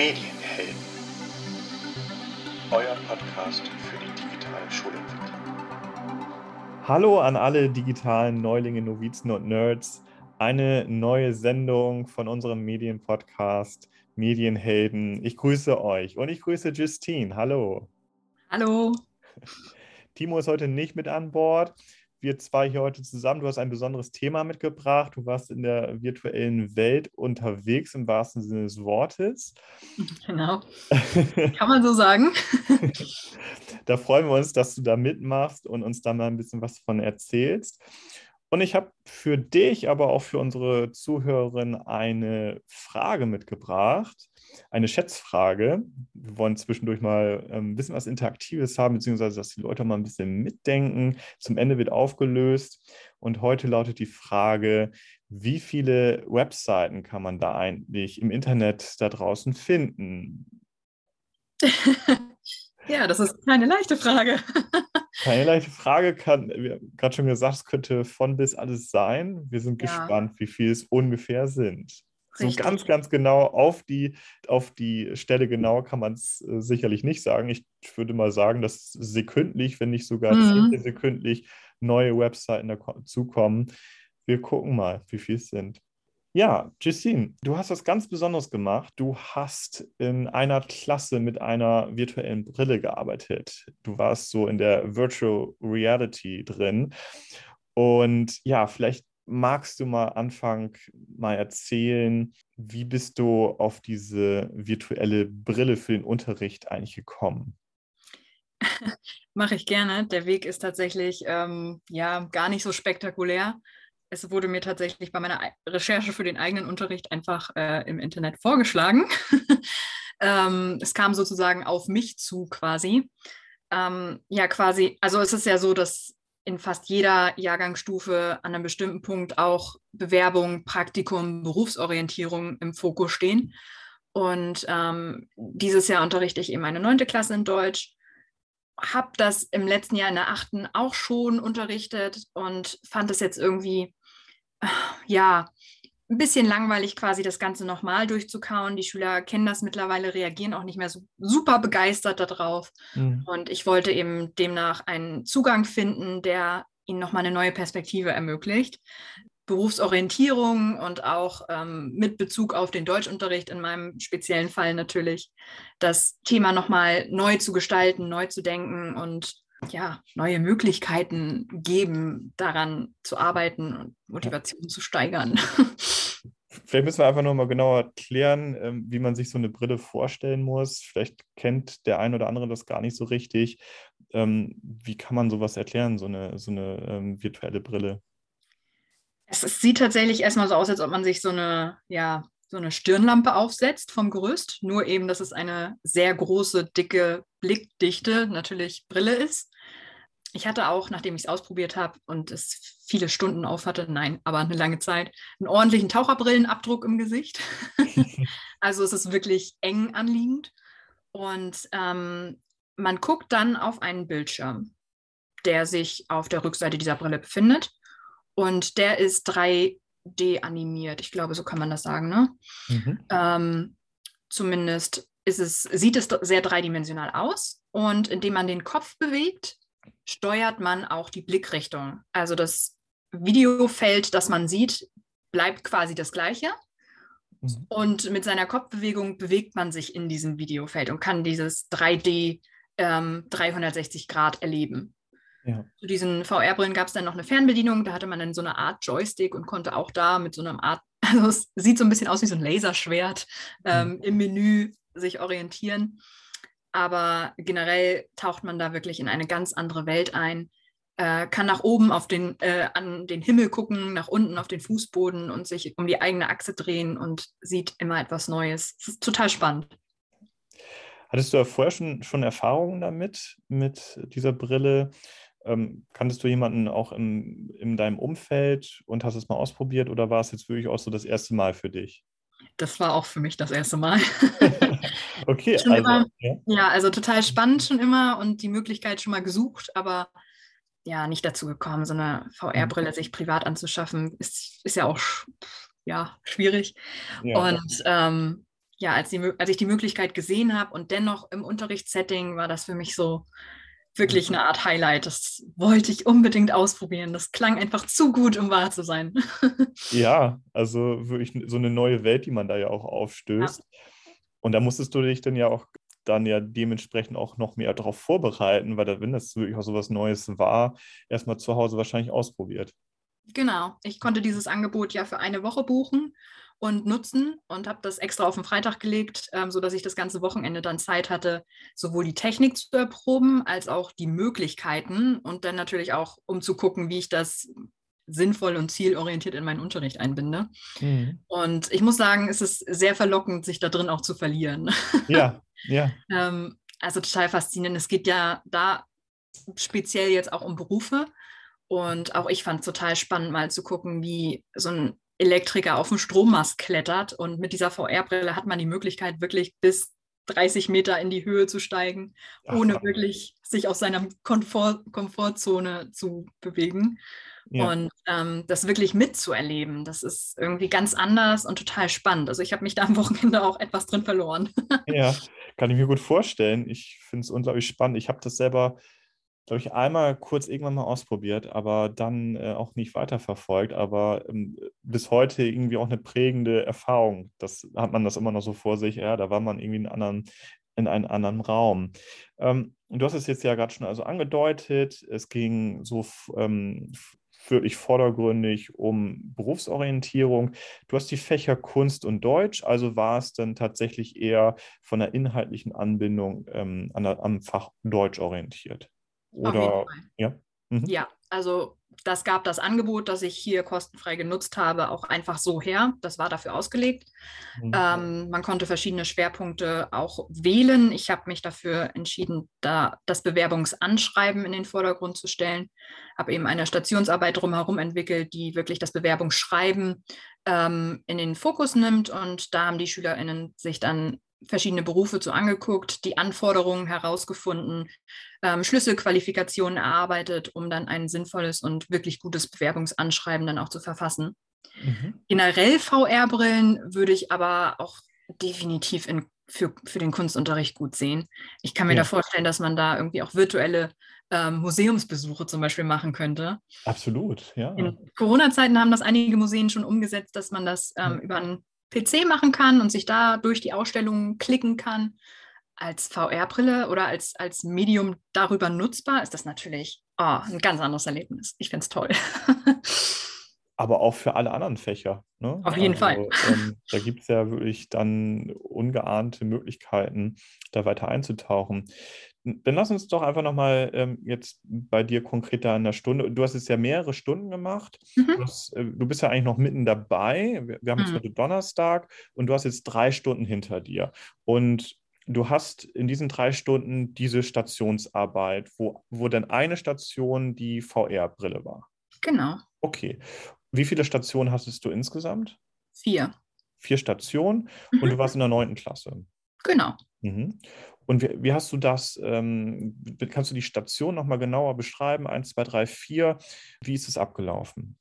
Medienhelden. Euer Podcast für die digitale Schulentwicklung. Hallo an alle digitalen Neulinge, Novizen und Nerds. Eine neue Sendung von unserem Medienpodcast Medienhelden. Ich grüße euch und ich grüße Justine. Hallo. Hallo. Timo ist heute nicht mit an Bord wir zwei hier heute zusammen. Du hast ein besonderes Thema mitgebracht. Du warst in der virtuellen Welt unterwegs im wahrsten Sinne des Wortes. Genau. Kann man so sagen. da freuen wir uns, dass du da mitmachst und uns da mal ein bisschen was von erzählst. Und ich habe für dich, aber auch für unsere Zuhörerin eine Frage mitgebracht eine Schätzfrage. Wir wollen zwischendurch mal ähm, ein bisschen was Interaktives haben, beziehungsweise dass die Leute mal ein bisschen mitdenken. Zum Ende wird aufgelöst. Und heute lautet die Frage, wie viele Webseiten kann man da eigentlich im Internet da draußen finden? ja, das ist keine leichte Frage. keine leichte Frage, kann, wie gerade schon gesagt, es könnte von bis alles sein. Wir sind ja. gespannt, wie viel es ungefähr sind. Richtig. So ganz, ganz genau auf die, auf die Stelle genau kann man es äh, sicherlich nicht sagen. Ich würde mal sagen, dass sekündlich, wenn nicht sogar mhm. sekündlich, neue Webseiten dazukommen. Wir gucken mal, wie viel es sind. Ja, Justine, du hast was ganz Besonderes gemacht. Du hast in einer Klasse mit einer virtuellen Brille gearbeitet. Du warst so in der Virtual Reality drin. Und ja, vielleicht magst du mal anfangen, mal erzählen, wie bist du auf diese virtuelle Brille für den Unterricht eigentlich gekommen? Mache ich gerne. Der Weg ist tatsächlich ähm, ja gar nicht so spektakulär. Es wurde mir tatsächlich bei meiner Recherche für den eigenen Unterricht einfach äh, im Internet vorgeschlagen. ähm, es kam sozusagen auf mich zu quasi. Ähm, ja, quasi, also es ist ja so, dass in fast jeder Jahrgangsstufe an einem bestimmten Punkt auch Bewerbung, Praktikum, Berufsorientierung im Fokus stehen. Und ähm, dieses Jahr unterrichte ich eben eine neunte Klasse in Deutsch, habe das im letzten Jahr in der achten auch schon unterrichtet und fand es jetzt irgendwie, ja, ein bisschen langweilig, quasi das Ganze nochmal durchzukauen. Die Schüler kennen das mittlerweile, reagieren auch nicht mehr so super begeistert darauf. Mhm. Und ich wollte eben demnach einen Zugang finden, der ihnen nochmal eine neue Perspektive ermöglicht. Berufsorientierung und auch ähm, mit Bezug auf den Deutschunterricht in meinem speziellen Fall natürlich, das Thema nochmal neu zu gestalten, neu zu denken und ja, neue Möglichkeiten geben, daran zu arbeiten und Motivation ja. zu steigern. Vielleicht müssen wir einfach nochmal genauer erklären, ähm, wie man sich so eine Brille vorstellen muss. Vielleicht kennt der ein oder andere das gar nicht so richtig. Ähm, wie kann man sowas erklären, so eine, so eine ähm, virtuelle Brille? Es, sieht tatsächlich erstmal so aus, als ob man sich so eine, ja, so eine Stirnlampe aufsetzt vom Gerüst. Nur eben, dass es eine sehr große, dicke, blickdichte, natürlich Brille ist. Ich hatte auch, nachdem ich es ausprobiert habe und es viele Stunden auf hatte, nein, aber eine lange Zeit, einen ordentlichen Taucherbrillenabdruck im Gesicht. also es ist wirklich eng anliegend. Und ähm, man guckt dann auf einen Bildschirm, der sich auf der Rückseite dieser Brille befindet. Und der ist 3D animiert. Ich glaube, so kann man das sagen. Ne? Mhm. Ähm, zumindest es, sieht es sehr dreidimensional aus. Und indem man den Kopf bewegt, steuert man auch die Blickrichtung. Also das Videofeld, das man sieht, bleibt quasi das gleiche. Mhm. Und mit seiner Kopfbewegung bewegt man sich in diesem Videofeld und kann dieses 3D ähm, 360 Grad erleben. Ja. Zu diesen VR-Brillen gab es dann noch eine Fernbedienung, da hatte man dann so eine Art Joystick und konnte auch da mit so einer Art, also es sieht so ein bisschen aus wie so ein Laserschwert ähm, mhm. im Menü sich orientieren. Aber generell taucht man da wirklich in eine ganz andere Welt ein, äh, kann nach oben auf den, äh, an den Himmel gucken, nach unten auf den Fußboden und sich um die eigene Achse drehen und sieht immer etwas Neues. Das ist total spannend. Hattest du ja vorher schon, schon Erfahrungen damit, mit dieser Brille? Ähm, kanntest du jemanden auch in, in deinem Umfeld und hast es mal ausprobiert oder war es jetzt wirklich auch so das erste Mal für dich? Das war auch für mich das erste Mal. okay, also, immer, ja. ja, also total spannend schon immer und die Möglichkeit schon mal gesucht, aber ja, nicht dazu gekommen, so eine VR-Brille mhm. sich privat anzuschaffen, ist, ist ja auch ja, schwierig. Ja. Und ähm, ja, als, die, als ich die Möglichkeit gesehen habe und dennoch im Unterrichtssetting war das für mich so wirklich eine Art Highlight. Das wollte ich unbedingt ausprobieren. Das klang einfach zu gut, um wahr zu sein. ja, also wirklich so eine neue Welt, die man da ja auch aufstößt. Ja. Und da musstest du dich dann ja auch dann ja dementsprechend auch noch mehr darauf vorbereiten, weil wenn das wirklich auch so was Neues war, erstmal zu Hause wahrscheinlich ausprobiert. Genau, ich konnte dieses Angebot ja für eine Woche buchen und nutzen und habe das extra auf den Freitag gelegt, ähm, sodass ich das ganze Wochenende dann Zeit hatte, sowohl die Technik zu erproben als auch die Möglichkeiten und dann natürlich auch, um zu gucken, wie ich das sinnvoll und zielorientiert in meinen Unterricht einbinde. Mhm. Und ich muss sagen, es ist sehr verlockend, sich da drin auch zu verlieren. Ja, ja. ähm, also total faszinierend. Es geht ja da speziell jetzt auch um Berufe. Und auch ich fand es total spannend, mal zu gucken, wie so ein Elektriker auf dem Strommast klettert. Und mit dieser VR-Brille hat man die Möglichkeit, wirklich bis 30 Meter in die Höhe zu steigen, ohne Ach, wirklich sich aus seiner Komfort Komfortzone zu bewegen. Ja. Und ähm, das wirklich mitzuerleben, das ist irgendwie ganz anders und total spannend. Also ich habe mich da am Wochenende auch etwas drin verloren. ja, kann ich mir gut vorstellen. Ich finde es unglaublich spannend. Ich habe das selber, glaube ich, einmal kurz irgendwann mal ausprobiert, aber dann äh, auch nicht weiterverfolgt. Aber ähm, bis heute irgendwie auch eine prägende Erfahrung. Das hat man das immer noch so vor sich. Ja, da war man irgendwie in, anderen, in einem anderen Raum. Ähm, du hast es jetzt ja gerade schon also angedeutet. Es ging so ähm, wirklich vordergründig um Berufsorientierung. Du hast die Fächer Kunst und Deutsch, also war es dann tatsächlich eher von der inhaltlichen Anbindung ähm, an der, am Fach Deutsch orientiert. Oder ja. Mhm. Ja, also das gab das Angebot, das ich hier kostenfrei genutzt habe, auch einfach so her. Das war dafür ausgelegt. Mhm. Ähm, man konnte verschiedene Schwerpunkte auch wählen. Ich habe mich dafür entschieden, da das Bewerbungsanschreiben in den Vordergrund zu stellen. Habe eben eine Stationsarbeit drumherum entwickelt, die wirklich das Bewerbungsschreiben ähm, in den Fokus nimmt. Und da haben die SchülerInnen sich dann verschiedene Berufe zu angeguckt, die Anforderungen herausgefunden, ähm, Schlüsselqualifikationen erarbeitet, um dann ein sinnvolles und wirklich gutes Bewerbungsanschreiben dann auch zu verfassen. Mhm. Generell VR-Brillen würde ich aber auch definitiv in, für, für den Kunstunterricht gut sehen. Ich kann mir ja. da vorstellen, dass man da irgendwie auch virtuelle ähm, Museumsbesuche zum Beispiel machen könnte. Absolut, ja. In Corona-Zeiten haben das einige Museen schon umgesetzt, dass man das ähm, über ein PC machen kann und sich da durch die Ausstellungen klicken kann. Als VR-Brille oder als, als Medium darüber nutzbar ist das natürlich oh, ein ganz anderes Erlebnis. Ich finde es toll. Aber auch für alle anderen Fächer. Ne? Auf jeden also, Fall. Ähm, da gibt es ja wirklich dann ungeahnte Möglichkeiten, da weiter einzutauchen. Dann lass uns doch einfach nochmal ähm, jetzt bei dir konkreter in der Stunde. Du hast jetzt ja mehrere Stunden gemacht. Mhm. Du, hast, äh, du, bist ja eigentlich noch mitten dabei. Wir, wir haben jetzt mhm. heute Donnerstag und du hast jetzt drei Stunden hinter dir. Und du hast in diesen drei Stunden diese Stationsarbeit, wo, wo dann eine Station die VR-Brille war. Genau. Okay. Wie viele Stationen hattest du insgesamt? Vier. Vier Stationen mhm. und du warst in der neunten Klasse. Genau. Mhm. Und wie, wie, hast du das, ähm, kannst du die Station nochmal genauer beschreiben? Eins, zwei, drei, vier. Wie ist es abgelaufen?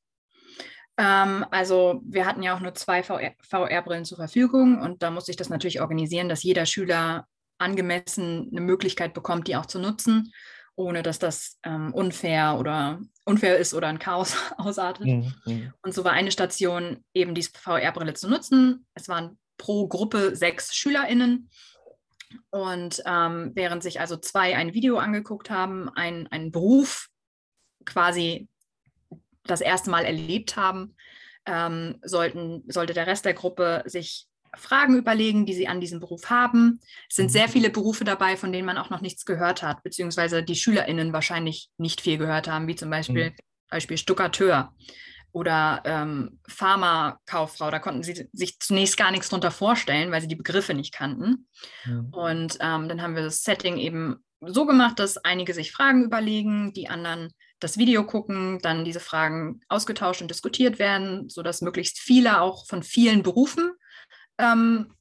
Ähm, also wir hatten ja auch nur zwei VR-Brillen zur Verfügung und da musste ich das natürlich organisieren, dass jeder Schüler angemessen eine Möglichkeit bekommt, die auch zu nutzen, ohne dass das ähm, unfair oder unfair ist oder ein Chaos ausartet. Mhm, mhm. Und so war eine Station eben diese VR-Brille zu nutzen. Es waren pro Gruppe sechs SchülerInnen und ähm, während sich also zwei ein Video angeguckt haben, einen, einen Beruf quasi das erste Mal erlebt haben, ähm, sollten, sollte der Rest der Gruppe sich Fragen überlegen, die sie an diesem Beruf haben. Es sind sehr mhm. viele Berufe dabei, von denen man auch noch nichts gehört hat, beziehungsweise die SchülerInnen wahrscheinlich nicht viel gehört haben, wie zum Beispiel, mhm. Beispiel Stuckateur oder ähm, Pharmakauffrau. Da konnten sie sich zunächst gar nichts drunter vorstellen, weil sie die Begriffe nicht kannten. Ja. Und ähm, dann haben wir das Setting eben so gemacht, dass einige sich Fragen überlegen, die anderen das Video gucken, dann diese Fragen ausgetauscht und diskutiert werden, sodass möglichst viele auch von vielen Berufen ähm,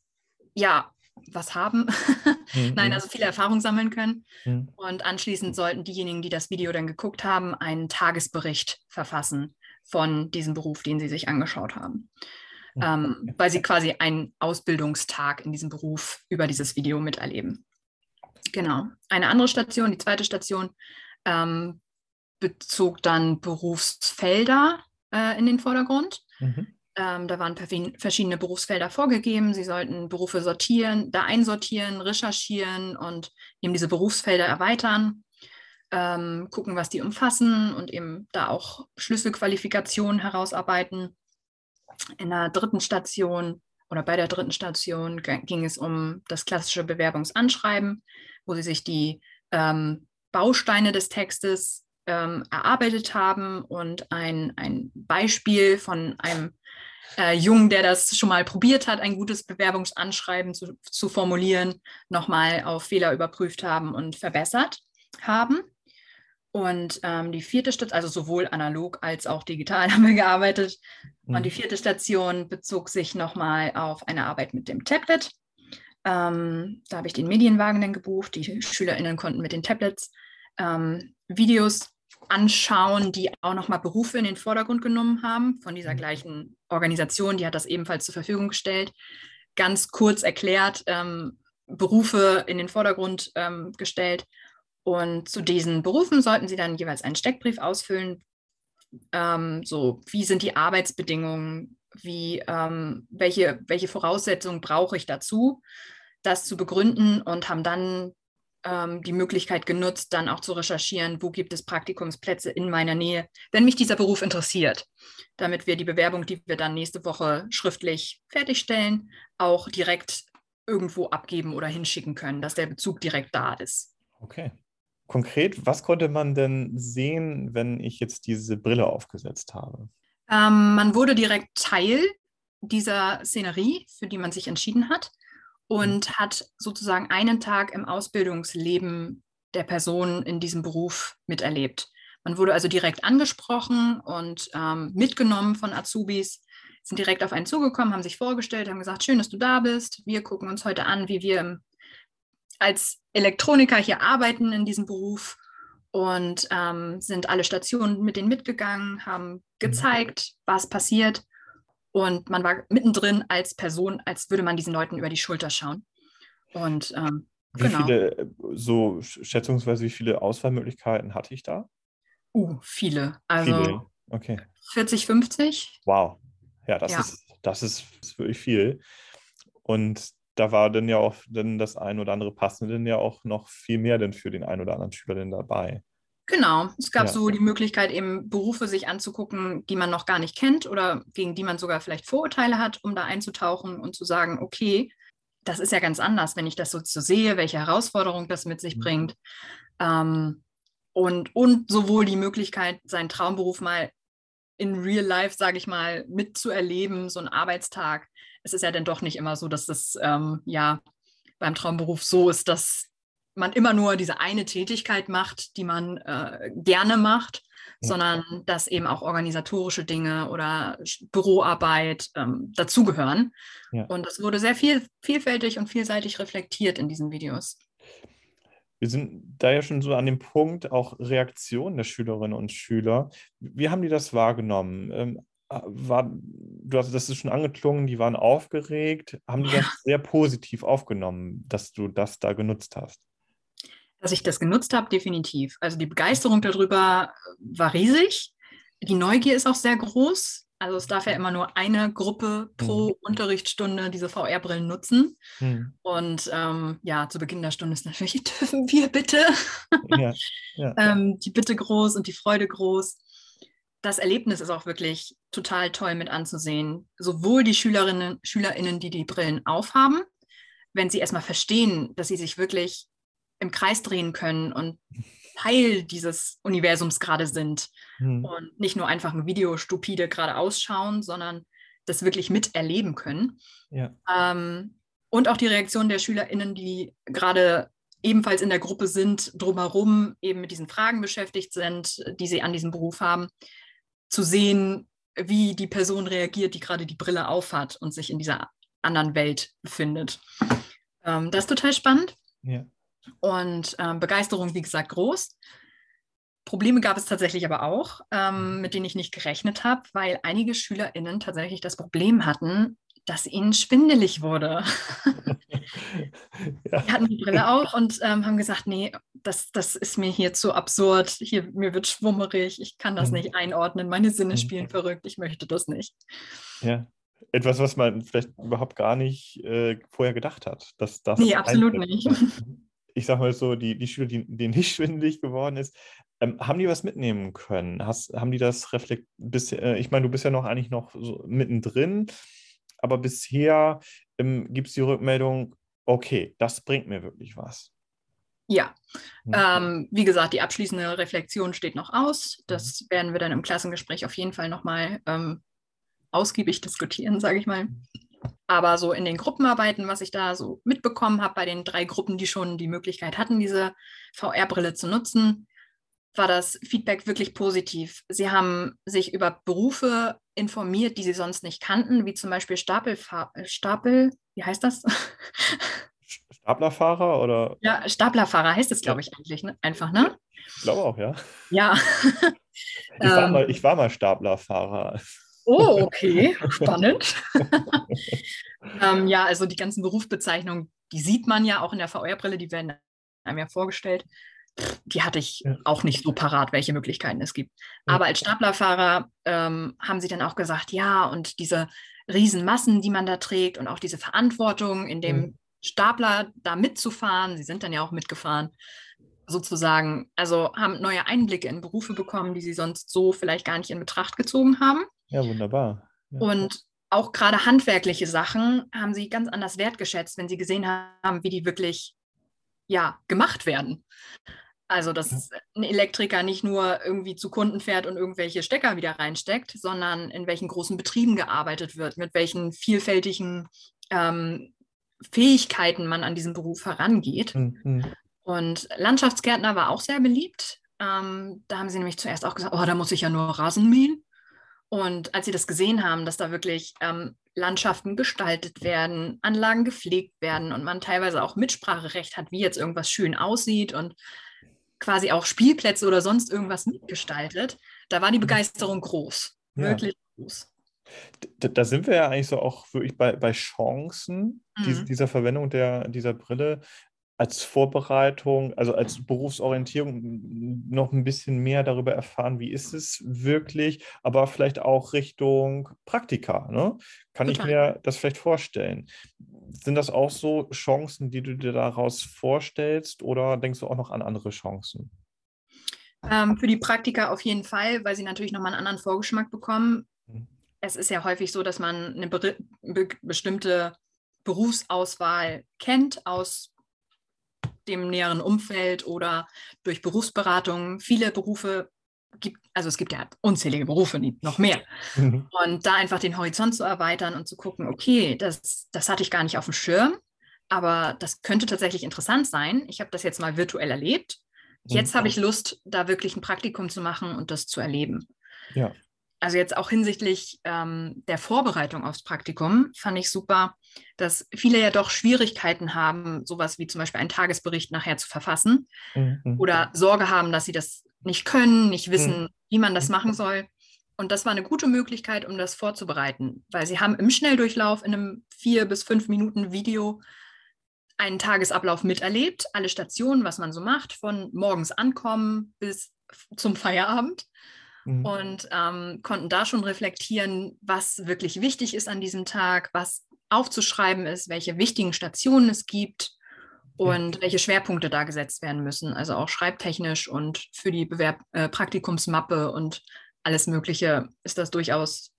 ja, was haben. Mhm. Nein, also viele Erfahrungen sammeln können. Mhm. Und anschließend sollten diejenigen, die das Video dann geguckt haben, einen Tagesbericht verfassen von diesem Beruf, den sie sich angeschaut haben. ähm, weil sie quasi einen Ausbildungstag in diesem Beruf über dieses Video miterleben. Genau. Eine andere Station, die zweite Station, ähm, bezog dann Berufsfelder äh, in den Vordergrund. Mhm. Ähm, da waren verschiedene Berufsfelder vorgegeben. Sie sollten Berufe sortieren, da einsortieren, recherchieren und eben diese Berufsfelder erweitern, ähm, gucken, was die umfassen und eben da auch Schlüsselqualifikationen herausarbeiten. In der dritten Station oder bei der dritten Station ging es um das klassische Bewerbungsanschreiben, wo sie sich die ähm, Bausteine des Textes ähm, erarbeitet haben und ein, ein Beispiel von einem äh, Jungen, der das schon mal probiert hat, ein gutes Bewerbungsanschreiben zu, zu formulieren, nochmal auf Fehler überprüft haben und verbessert haben. Und ähm, die vierte Station, also sowohl analog als auch digital haben wir gearbeitet. Mhm. Und die vierte Station bezog sich nochmal auf eine Arbeit mit dem Tablet. Ähm, da habe ich den Medienwagen dann gebucht. Die SchülerInnen konnten mit den Tablets ähm, Videos anschauen, die auch nochmal Berufe in den Vordergrund genommen haben von dieser mhm. gleichen Organisation, die hat das ebenfalls zur Verfügung gestellt. Ganz kurz erklärt, ähm, Berufe in den Vordergrund ähm, gestellt. Und zu diesen Berufen sollten Sie dann jeweils einen Steckbrief ausfüllen. Ähm, so, wie sind die Arbeitsbedingungen? Wie, ähm, welche, welche Voraussetzungen brauche ich dazu, das zu begründen und haben dann ähm, die Möglichkeit genutzt, dann auch zu recherchieren, wo gibt es Praktikumsplätze in meiner Nähe, wenn mich dieser Beruf interessiert, damit wir die Bewerbung, die wir dann nächste Woche schriftlich fertigstellen, auch direkt irgendwo abgeben oder hinschicken können, dass der Bezug direkt da ist. Okay. Konkret, was konnte man denn sehen, wenn ich jetzt diese Brille aufgesetzt habe? Ähm, man wurde direkt Teil dieser Szenerie, für die man sich entschieden hat und mhm. hat sozusagen einen Tag im Ausbildungsleben der Person in diesem Beruf miterlebt. Man wurde also direkt angesprochen und ähm, mitgenommen von Azubis, sind direkt auf einen zugekommen, haben sich vorgestellt, haben gesagt, schön, dass du da bist. Wir gucken uns heute an, wie wir als Elektroniker hier arbeiten in diesem Beruf und ähm, sind alle Stationen mit denen mitgegangen, haben mhm. gezeigt, was passiert und man war mittendrin als Person, als würde man diesen Leuten über die Schulter schauen. Und ähm, wie genau. viele, so schätzungsweise, wie viele Auswahlmöglichkeiten hatte ich da? Uh, viele. Also viele. Okay. 40, 50. Wow. Ja, das, ja. Ist, das ist wirklich viel. Und da war dann ja auch dann das ein oder andere Passende dann ja auch noch viel mehr denn für den einen oder anderen Schüler denn dabei. Genau, es gab ja. so die Möglichkeit, eben Berufe sich anzugucken, die man noch gar nicht kennt oder gegen die man sogar vielleicht Vorurteile hat, um da einzutauchen und zu sagen, okay, das ist ja ganz anders, wenn ich das so, so sehe, welche Herausforderung das mit sich mhm. bringt. Ähm, und, und sowohl die Möglichkeit, seinen Traumberuf mal in real life, sage ich mal, mitzuerleben, so einen Arbeitstag. Es ist ja dann doch nicht immer so, dass das ähm, ja beim Traumberuf so ist, dass man immer nur diese eine Tätigkeit macht, die man äh, gerne macht, ja. sondern dass eben auch organisatorische Dinge oder Büroarbeit ähm, dazugehören. Ja. Und das wurde sehr viel, vielfältig und vielseitig reflektiert in diesen Videos. Wir sind da ja schon so an dem Punkt, auch Reaktionen der Schülerinnen und Schüler. Wie haben die das wahrgenommen? Ähm, war, du hast das ist schon angeklungen, die waren aufgeregt. Haben die das sehr positiv aufgenommen, dass du das da genutzt hast? Dass ich das genutzt habe, definitiv. Also die Begeisterung darüber war riesig. Die Neugier ist auch sehr groß. Also es darf ja immer nur eine Gruppe pro mhm. Unterrichtsstunde diese VR-Brillen nutzen. Mhm. Und ähm, ja, zu Beginn der Stunde ist natürlich, dürfen wir bitte? Ja, ja. ähm, die Bitte groß und die Freude groß. Das Erlebnis ist auch wirklich total toll mit anzusehen. Sowohl die Schülerinnen, SchülerInnen, die die Brillen aufhaben, wenn sie erstmal verstehen, dass sie sich wirklich im Kreis drehen können und Teil dieses Universums gerade sind mhm. und nicht nur einfach ein Video stupide gerade ausschauen, sondern das wirklich miterleben können. Ja. Ähm, und auch die Reaktion der SchülerInnen, die gerade ebenfalls in der Gruppe sind, drumherum eben mit diesen Fragen beschäftigt sind, die sie an diesem Beruf haben, zu sehen, wie die Person reagiert, die gerade die Brille aufhat und sich in dieser anderen Welt befindet. Ähm, das ist total spannend. Ja und äh, Begeisterung, wie gesagt, groß. Probleme gab es tatsächlich aber auch, ähm, mit denen ich nicht gerechnet habe, weil einige SchülerInnen tatsächlich das Problem hatten, dass ihnen schwindelig wurde. ja. Die hatten die Brille auch und ähm, haben gesagt, nee, das, das ist mir hier zu absurd, hier, mir wird schwummerig, ich kann das mhm. nicht einordnen, meine Sinne mhm. spielen verrückt, ich möchte das nicht. Ja, etwas, was man vielleicht überhaupt gar nicht äh, vorher gedacht hat. Dass das nee, absolut nicht. Ich sage mal so, die, die Schüler, die, denen nicht schwindelig geworden ist, ähm, haben die was mitnehmen können? Hast, haben die das reflektiert? Äh, ich meine, du bist ja noch eigentlich noch so mittendrin, aber bisher ähm, gibt es die Rückmeldung, okay, das bringt mir wirklich was. Ja, mhm. ähm, wie gesagt, die abschließende Reflexion steht noch aus. Das mhm. werden wir dann im Klassengespräch auf jeden Fall nochmal ähm, ausgiebig diskutieren, sage ich mal. Aber so in den Gruppenarbeiten, was ich da so mitbekommen habe, bei den drei Gruppen, die schon die Möglichkeit hatten, diese VR-Brille zu nutzen, war das Feedback wirklich positiv. Sie haben sich über Berufe informiert, die sie sonst nicht kannten, wie zum Beispiel Stapelfahr Stapel, wie heißt das? Staplerfahrer oder? Ja, Staplerfahrer heißt es, glaube ich, eigentlich, ne? einfach, ne? Ich glaube auch, ja. Ja. ich, war ähm. mal, ich war mal Staplerfahrer. Oh, okay, spannend. ähm, ja, also die ganzen Berufsbezeichnungen, die sieht man ja auch in der VR-Brille, die werden einem ja vorgestellt. Die hatte ich ja. auch nicht so parat, welche Möglichkeiten es gibt. Ja. Aber als Staplerfahrer ähm, haben sie dann auch gesagt, ja, und diese Riesenmassen, die man da trägt und auch diese Verantwortung, in dem mhm. Stapler da mitzufahren, sie sind dann ja auch mitgefahren, sozusagen, also haben neue Einblicke in Berufe bekommen, die sie sonst so vielleicht gar nicht in Betracht gezogen haben. Ja, wunderbar. Ja. Und auch gerade handwerkliche Sachen haben sie ganz anders wertgeschätzt, wenn sie gesehen haben, wie die wirklich ja, gemacht werden. Also, dass ein Elektriker nicht nur irgendwie zu Kunden fährt und irgendwelche Stecker wieder reinsteckt, sondern in welchen großen Betrieben gearbeitet wird, mit welchen vielfältigen ähm, Fähigkeiten man an diesen Beruf herangeht. Mhm. Und Landschaftsgärtner war auch sehr beliebt. Ähm, da haben sie nämlich zuerst auch gesagt, oh, da muss ich ja nur Rasen mähen. Und als sie das gesehen haben, dass da wirklich ähm, Landschaften gestaltet werden, Anlagen gepflegt werden und man teilweise auch Mitspracherecht hat, wie jetzt irgendwas schön aussieht und quasi auch Spielplätze oder sonst irgendwas mitgestaltet, da war die Begeisterung groß, ja. wirklich groß. Da, da, sind wir ja eigentlich so auch wirklich bei, bei Chancen mhm. die, dieser Verwendung der, dieser Brille als Vorbereitung, also als Berufsorientierung noch ein bisschen mehr darüber erfahren, wie ist es wirklich, aber vielleicht auch Richtung Praktika. Ne? Kann Total. ich mir das vielleicht vorstellen? Sind das auch so Chancen, die du dir daraus vorstellst oder denkst du auch noch an andere Chancen? Ähm, für die Praktika auf jeden Fall, weil sie natürlich nochmal einen anderen Vorgeschmack bekommen. Mhm. Es ist ja häufig so, dass man eine be be bestimmte Berufsauswahl kennt aus dem näheren Umfeld oder durch Berufsberatung. Viele Berufe gibt, also es gibt ja unzählige Berufe, noch mehr. Mhm. Und da einfach den Horizont zu erweitern und zu gucken, okay, das, das hatte ich gar nicht auf dem Schirm, aber das könnte tatsächlich interessant sein. Ich habe das jetzt mal virtuell erlebt. Jetzt mhm. habe ich Lust, da wirklich ein Praktikum zu machen und das zu erleben. Ja also jetzt auch hinsichtlich ähm, der Vorbereitung aufs Praktikum, fand ich super, dass viele ja doch Schwierigkeiten haben, sowas wie zum Beispiel einen Tagesbericht nachher zu verfassen mhm. oder Sorge haben, dass sie das nicht können, nicht wissen, mhm. wie man das machen soll. Und das war eine gute Möglichkeit, um das vorzubereiten, weil sie haben im Schnelldurchlauf in einem vier bis fünf Minuten Video einen Tagesablauf miterlebt, alle Stationen, was man so macht, von morgens ankommen bis zum Feierabend mhm. und ähm, konnten da schon reflektieren, was wirklich wichtig ist an diesem Tag, was aufzuschreiben ist, welche wichtigen Stationen es gibt und ja. welche Schwerpunkte da gesetzt werden müssen. Also auch schreibtechnisch und für die Bewerb äh, Praktikumsmappe und alles Mögliche ist das durchaus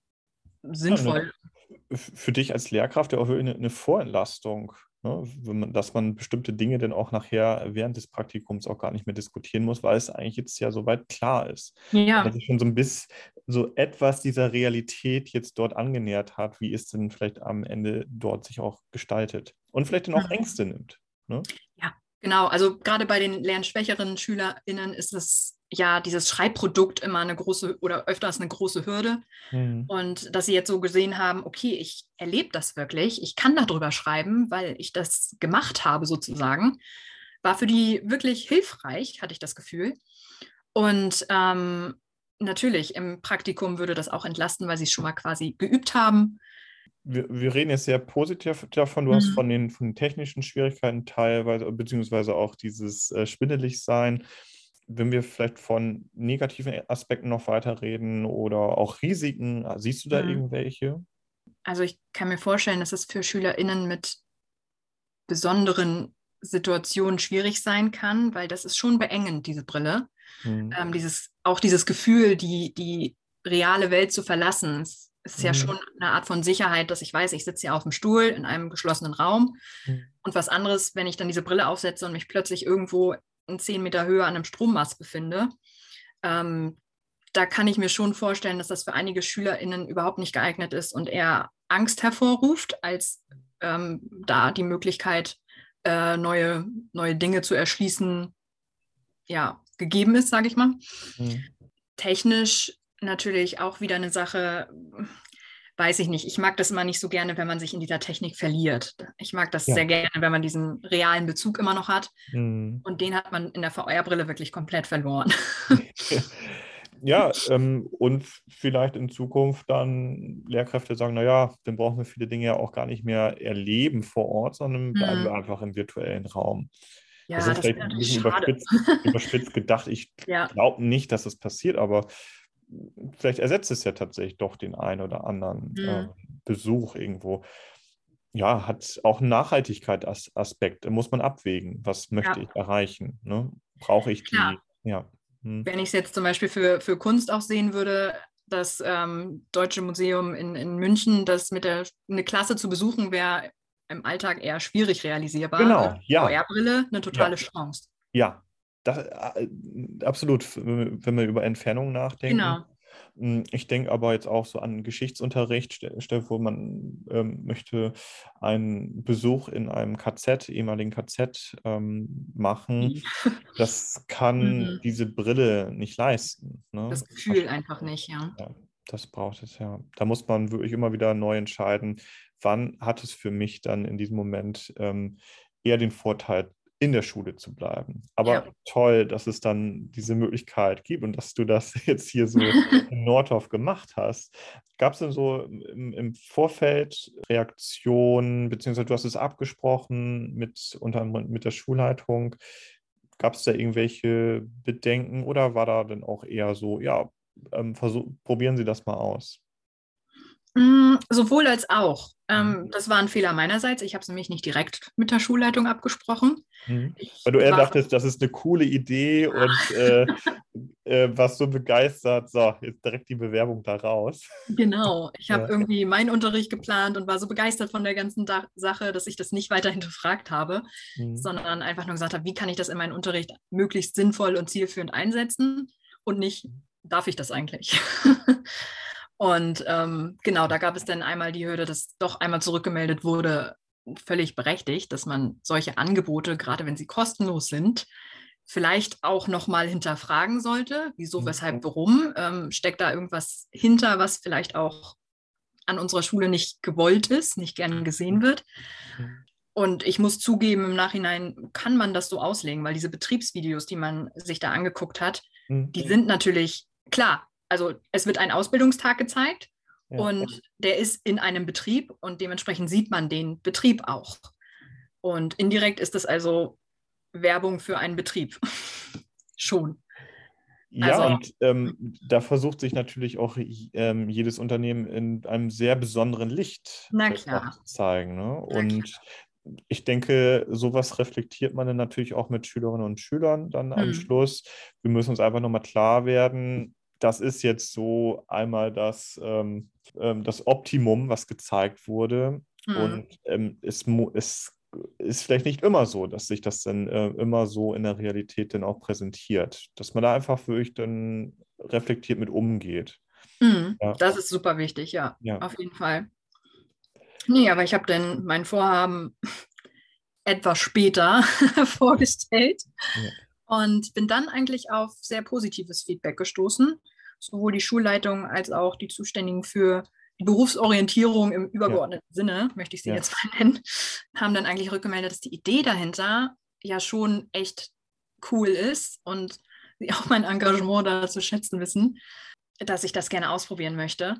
sinnvoll. Ja, ne, für dich als Lehrkraft ja auch eine, eine Vorentlastung. Ne, man, dass man bestimmte Dinge dann auch nachher während des Praktikums auch gar nicht mehr diskutieren muss, weil es eigentlich jetzt ja soweit klar ist. Ja. Dass sich schon so ein bisschen so etwas dieser Realität jetzt dort angenähert hat, wie es denn vielleicht am Ende dort sich auch gestaltet und vielleicht dann auch mhm. Ängste nimmt. Ne? Ja, genau. Also gerade bei den lernschwächeren SchülerInnen ist es ja dieses Schreibprodukt immer eine große oder öfters eine große Hürde. Mhm. Und dass sie jetzt so gesehen haben, okay, ich erlebe das wirklich, ich kann darüber schreiben, weil ich das gemacht habe sozusagen, war für die wirklich hilfreich, hatte ich das Gefühl. Und ähm, natürlich, im Praktikum würde das auch entlasten, weil sie es schon mal quasi geübt haben. Wir, wir reden jetzt sehr positiv davon. Du mhm. hast von den, von den technischen Schwierigkeiten teilweise, beziehungsweise auch dieses äh, Schwindelig-Sein. Wenn wir vielleicht von negativen Aspekten noch weiter reden oder auch Risiken, siehst du da mhm. irgendwelche? Also ich kann mir vorstellen, dass es für SchülerInnen mit besonderen Situationen schwierig sein kann, weil das ist schon beengend, diese Brille. Mhm. Ähm, dieses, auch dieses Gefühl, die, die reale Welt zu verlassen. Es ist mhm. ja schon eine Art von Sicherheit, dass ich weiß, ich sitze hier auf dem Stuhl in einem geschlossenen Raum. Mhm. Und was anderes, wenn ich dann diese Brille aufsetze und mich plötzlich irgendwo in zehn Meter Höhe an einem Strommast befinde. Ähm, da kann ich mir schon vorstellen, dass das für einige SchülerInnen überhaupt nicht geeignet ist und eher Angst hervorruft, als ähm, da die Möglichkeit, äh, neue, neue Dinge zu erschließen, ja, gegeben ist, sage ich mal. Mhm. Technisch natürlich auch wieder eine Sache, weiß ich nicht. Ich mag das immer nicht so gerne, wenn man sich in dieser Technik verliert. Ich mag das ja. sehr gerne, wenn man diesen realen Bezug immer noch hat. Mhm. Und den hat man in der VR-Brille wirklich komplett verloren. ja, ähm, und vielleicht in Zukunft dann Lehrkräfte sagen, naja, dann brauchen wir viele Dinge ja auch gar nicht mehr erleben vor Ort, sondern bleiben mhm. wir einfach im virtuellen Raum. Ja, das ist das vielleicht ein bisschen überspitzt, überspitzt, gedacht. Ich ja. glaube nicht, dass es das passiert, aber vielleicht ersetzt es ja tatsächlich doch den einen oder anderen mhm. äh, Besuch irgendwo. Ja, hat auch einen Nachhaltigkeitsaspekt. Muss man abwägen. Was möchte ja. ich erreichen? Ne? Brauche ich Klar. die? Ja. Hm. Wenn ich es jetzt zum Beispiel für, für Kunst auch sehen würde, das ähm, Deutsche Museum in, in München, das mit der eine Klasse zu besuchen, wäre im Alltag eher schwierig realisierbar. Genau, ja. VR-Brille eine totale ja. Chance. Ja, das, äh, absolut, wenn wir über Entfernung nachdenken. Genau. Hm, ich denke aber jetzt auch so an Geschichtsunterricht, stell vor, man ähm, möchte einen Besuch in einem KZ, ehemaligen KZ ähm, machen. Das kann mhm. diese Brille nicht leisten. Ne? Das Gefühl einfach nicht, ja. ja. Das braucht es ja. Da muss man wirklich immer wieder neu entscheiden, wann hat es für mich dann in diesem Moment ähm, eher den Vorteil, in der Schule zu bleiben. Aber ja. toll, dass es dann diese Möglichkeit gibt und dass du das jetzt hier so in Nordhof gemacht hast. Gab es denn so im, im, Vorfeld Reaktionen, beziehungsweise du hast es abgesprochen mit, unter mit der Schulleitung? Gab es da irgendwelche Bedenken oder war da dann auch eher so, ja, ähm, versuch, probieren Sie das mal aus? Mm, sowohl als auch. Ähm, mhm. das war ein Fehler meinerseits. Ich habe es nämlich nicht direkt mit der Schulleitung abgesprochen. Mhm. Weil du eher dachtest, das ist eine coole Idee und äh, äh, warst so begeistert. So, jetzt direkt die Bewerbung da raus. Genau. Ich habe ja. irgendwie meinen Unterricht geplant und war so begeistert von der ganzen da Sache, dass ich das nicht weiter hinterfragt habe, mhm. sondern einfach nur gesagt habe, wie kann ich das in meinen Unterricht möglichst sinnvoll und zielführend einsetzen und nicht, darf ich das eigentlich? Und ähm, genau, da gab es dann einmal die Hürde, dass doch einmal zurückgemeldet wurde, völlig berechtigt, dass man solche Angebote, gerade wenn sie kostenlos sind, vielleicht auch nochmal hinterfragen sollte. Wieso, mhm. weshalb, warum? Ähm, steckt da irgendwas hinter, was vielleicht auch an unserer Schule nicht gewollt ist, nicht gern gesehen mhm. wird? Mhm. Und ich muss zugeben, im Nachhinein kann man das so auslegen, weil diese Betriebsvideos, die man sich da angeguckt hat, die sind natürlich, klar, also es wird ein Ausbildungstag gezeigt ja. und der ist in einem Betrieb und dementsprechend sieht man den Betrieb auch. Und indirekt ist es also Werbung für einen Betrieb. Schon. Ja, also, und ähm, da versucht sich natürlich auch ähm, jedes Unternehmen in einem sehr besonderen Licht zu zeigen. Ne? Und ich denke, sowas reflektiert man dann natürlich auch mit Schülerinnen und Schülern dann am hm. Schluss. Wir müssen uns einfach nochmal klar werden, das ist jetzt so einmal das, ähm, ähm, das Optimum, was gezeigt wurde. Mhm. Und ähm, es, es ist vielleicht nicht immer so, dass sich das dann äh, immer so in der Realität dann auch präsentiert. Dass man da einfach wirklich dann reflektiert mit umgeht. Mhm. Ja. Das ist super wichtig, ja, ja. auf jeden Fall. Nee, aber ich habe dann mein Vorhaben etwas später vorgestellt. Ja und bin dann eigentlich auf sehr positives Feedback gestoßen. Sowohl die Schulleitung als auch die Zuständigen für die Berufsorientierung im übergeordneten ja. Sinne, möchte ich sie ja. jetzt mal nennen, haben dann eigentlich rückgemeldet, dass die Idee dahinter ja schon echt cool ist und sie auch mein Engagement da zu schätzen wissen, dass ich das gerne ausprobieren möchte.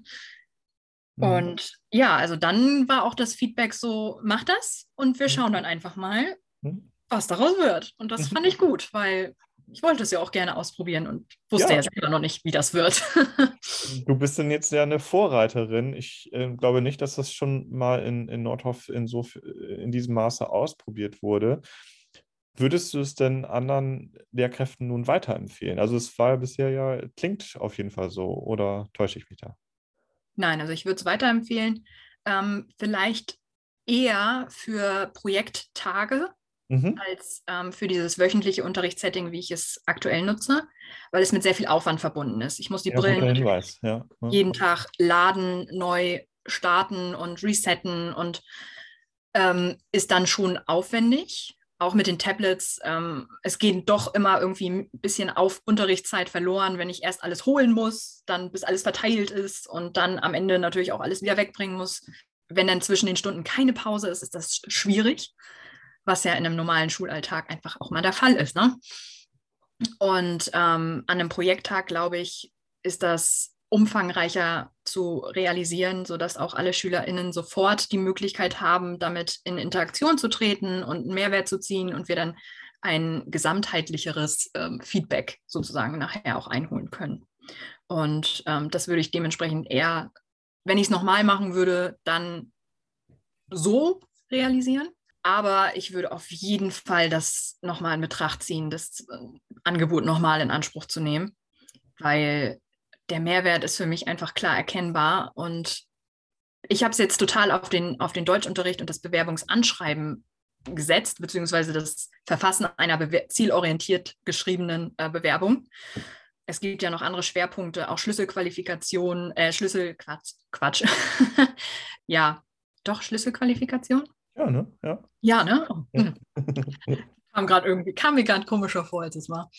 Mhm. Und ja, also dann war auch das Feedback so, mach das und wir schauen dann einfach mal, mhm. was daraus wird. Und das fand ich gut, weil ich wollte es ja auch gerne ausprobieren und wusste ja, ja selber noch nicht, wie das wird. du bist denn jetzt ja eine Vorreiterin. Ich äh, glaube nicht, dass das schon mal in, in Nordhof in, so, in diesem Maße ausprobiert wurde. Würdest du es denn anderen Lehrkräften nun weiterempfehlen? Also es war bisher ja, klingt auf jeden Fall so, oder täusche ich mich da? Nein, also ich würde es weiterempfehlen. Ähm, vielleicht eher für Projekttage mhm. als ähm, für dieses wöchentliche Unterrichtssetting, wie ich es aktuell nutze, weil es mit sehr viel Aufwand verbunden ist. Ich muss die ja, Brillen ja. Jeden Tag laden, neu starten und resetten und ähm, ist dann schon aufwendig auch mit den Tablets, ähm, es geht doch immer irgendwie ein bisschen auf Unterrichtszeit verloren, wenn ich erst alles holen muss, dann bis alles verteilt ist und dann am Ende natürlich auch alles wieder wegbringen muss. Wenn dann zwischen den Stunden keine Pause ist, ist das schwierig, was ja in einem normalen Schulalltag einfach auch mal der Fall ist. Ne? Und ähm, an einem Projekttag, glaube ich, ist das umfangreicher zu realisieren, sodass auch alle SchülerInnen sofort die Möglichkeit haben, damit in Interaktion zu treten und einen Mehrwert zu ziehen und wir dann ein gesamtheitlicheres ähm, Feedback sozusagen nachher auch einholen können. Und ähm, das würde ich dementsprechend eher, wenn ich es nochmal machen würde, dann so realisieren. Aber ich würde auf jeden Fall das nochmal in Betracht ziehen, das äh, Angebot nochmal in Anspruch zu nehmen, weil der Mehrwert ist für mich einfach klar erkennbar. Und ich habe es jetzt total auf den, auf den Deutschunterricht und das Bewerbungsanschreiben gesetzt, beziehungsweise das Verfassen einer bewer zielorientiert geschriebenen äh, Bewerbung. Es gibt ja noch andere Schwerpunkte, auch Schlüsselqualifikation, äh, Schlüssel, Quatsch, Quatsch. ja, doch, Schlüsselqualifikation? Ja, ne? Ja, ja ne? Oh. Ja. kam gerade irgendwie, kam mir gerade komischer vor, als es war.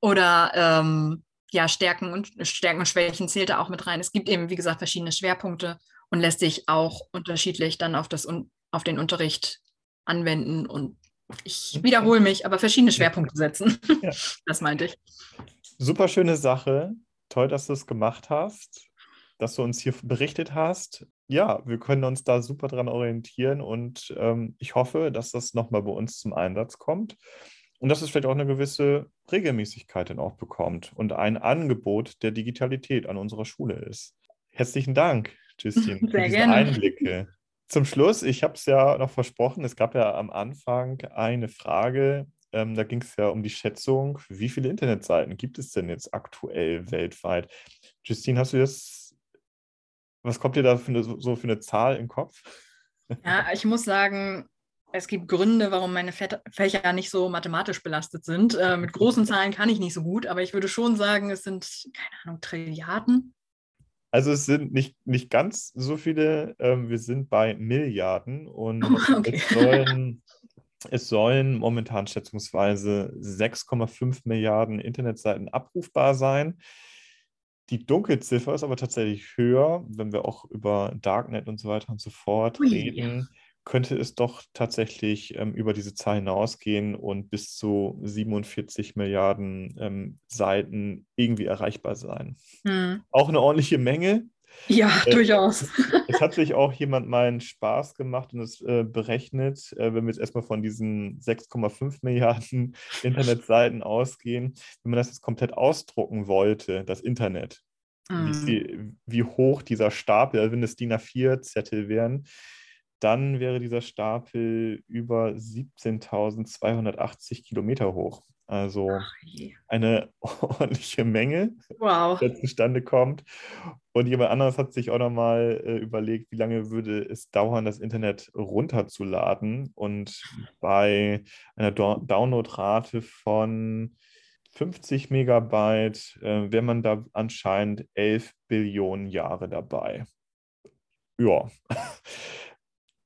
Oder ähm, ja, Stärken und Stärken und Schwächen zählt da auch mit rein. Es gibt eben, wie gesagt, verschiedene Schwerpunkte und lässt sich auch unterschiedlich dann auf, das, auf den Unterricht anwenden und ich wiederhole mich, aber verschiedene Schwerpunkte setzen. Ja. Das meinte ich. Super schöne Sache. Toll, dass du es gemacht hast, dass du uns hier berichtet hast. Ja, wir können uns da super dran orientieren und ähm, ich hoffe, dass das nochmal bei uns zum Einsatz kommt. Und dass es vielleicht auch eine gewisse Regelmäßigkeit dann auch bekommt und ein Angebot der Digitalität an unserer Schule ist. Herzlichen Dank, Justine, für diese gerne. Einblicke. Zum Schluss, ich habe es ja noch versprochen, es gab ja am Anfang eine Frage, ähm, da ging es ja um die Schätzung, wie viele Internetseiten gibt es denn jetzt aktuell weltweit? Justine, hast du das, was kommt dir da für eine, so für eine Zahl im Kopf? Ja, ich muss sagen, es gibt Gründe, warum meine Fächer nicht so mathematisch belastet sind. Äh, mit großen Zahlen kann ich nicht so gut, aber ich würde schon sagen, es sind, keine Ahnung, Trilliarden. Also es sind nicht, nicht ganz so viele, ähm, wir sind bei Milliarden und okay. es, sollen, es sollen momentan schätzungsweise 6,5 Milliarden Internetseiten abrufbar sein. Die Dunkelziffer ist aber tatsächlich höher, wenn wir auch über Darknet und so weiter und so fort Ui. reden könnte es doch tatsächlich ähm, über diese Zahl hinausgehen und bis zu 47 Milliarden ähm, Seiten irgendwie erreichbar sein. Hm. Auch eine ordentliche Menge. Ja, äh, durchaus. Es hat sich auch jemand mal einen Spaß gemacht und es äh, berechnet, äh, wenn wir jetzt erstmal von diesen 6,5 Milliarden Internetseiten ausgehen, wenn man das jetzt komplett ausdrucken wollte, das Internet, hm. wie, wie, hoch dieser Stapel, also wenn es DIN A4-Zettel wären, dann wäre dieser Stapel über 17.280 Kilometer hoch. Also eine ordentliche Menge, wow. die zustande kommt. Und jemand anderes hat sich auch nochmal äh, überlegt, wie lange würde es dauern, das Internet runterzuladen. Und bei einer Do Downloadrate von 50 Megabyte äh, wäre man da anscheinend 11 Billionen Jahre dabei. Ja.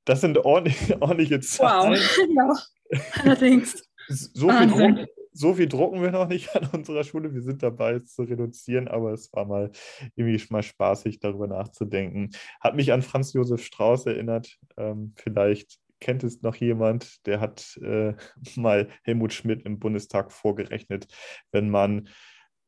Das sind ordentlich, ordentliche Zahlen. Wow, ja, allerdings. So viel, Druck, so viel, drucken wir noch nicht an unserer Schule. Wir sind dabei, es zu reduzieren, aber es war mal irgendwie mal spaßig, darüber nachzudenken. Hat mich an Franz Josef Strauß erinnert. Ähm, vielleicht kennt es noch jemand, der hat äh, mal Helmut Schmidt im Bundestag vorgerechnet, wenn man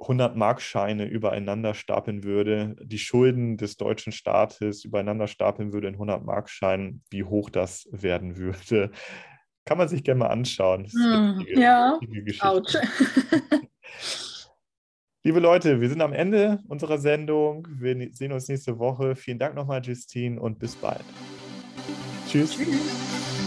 100 Markscheine übereinander stapeln würde, die Schulden des deutschen Staates übereinander stapeln würde in 100 Markscheinen, wie hoch das werden würde. Kann man sich gerne mal anschauen. Hm, ja, Geschichte. Liebe Leute, wir sind am Ende unserer Sendung. Wir sehen uns nächste Woche. Vielen Dank nochmal, Justine, und bis bald. Tschüss. Tschüss.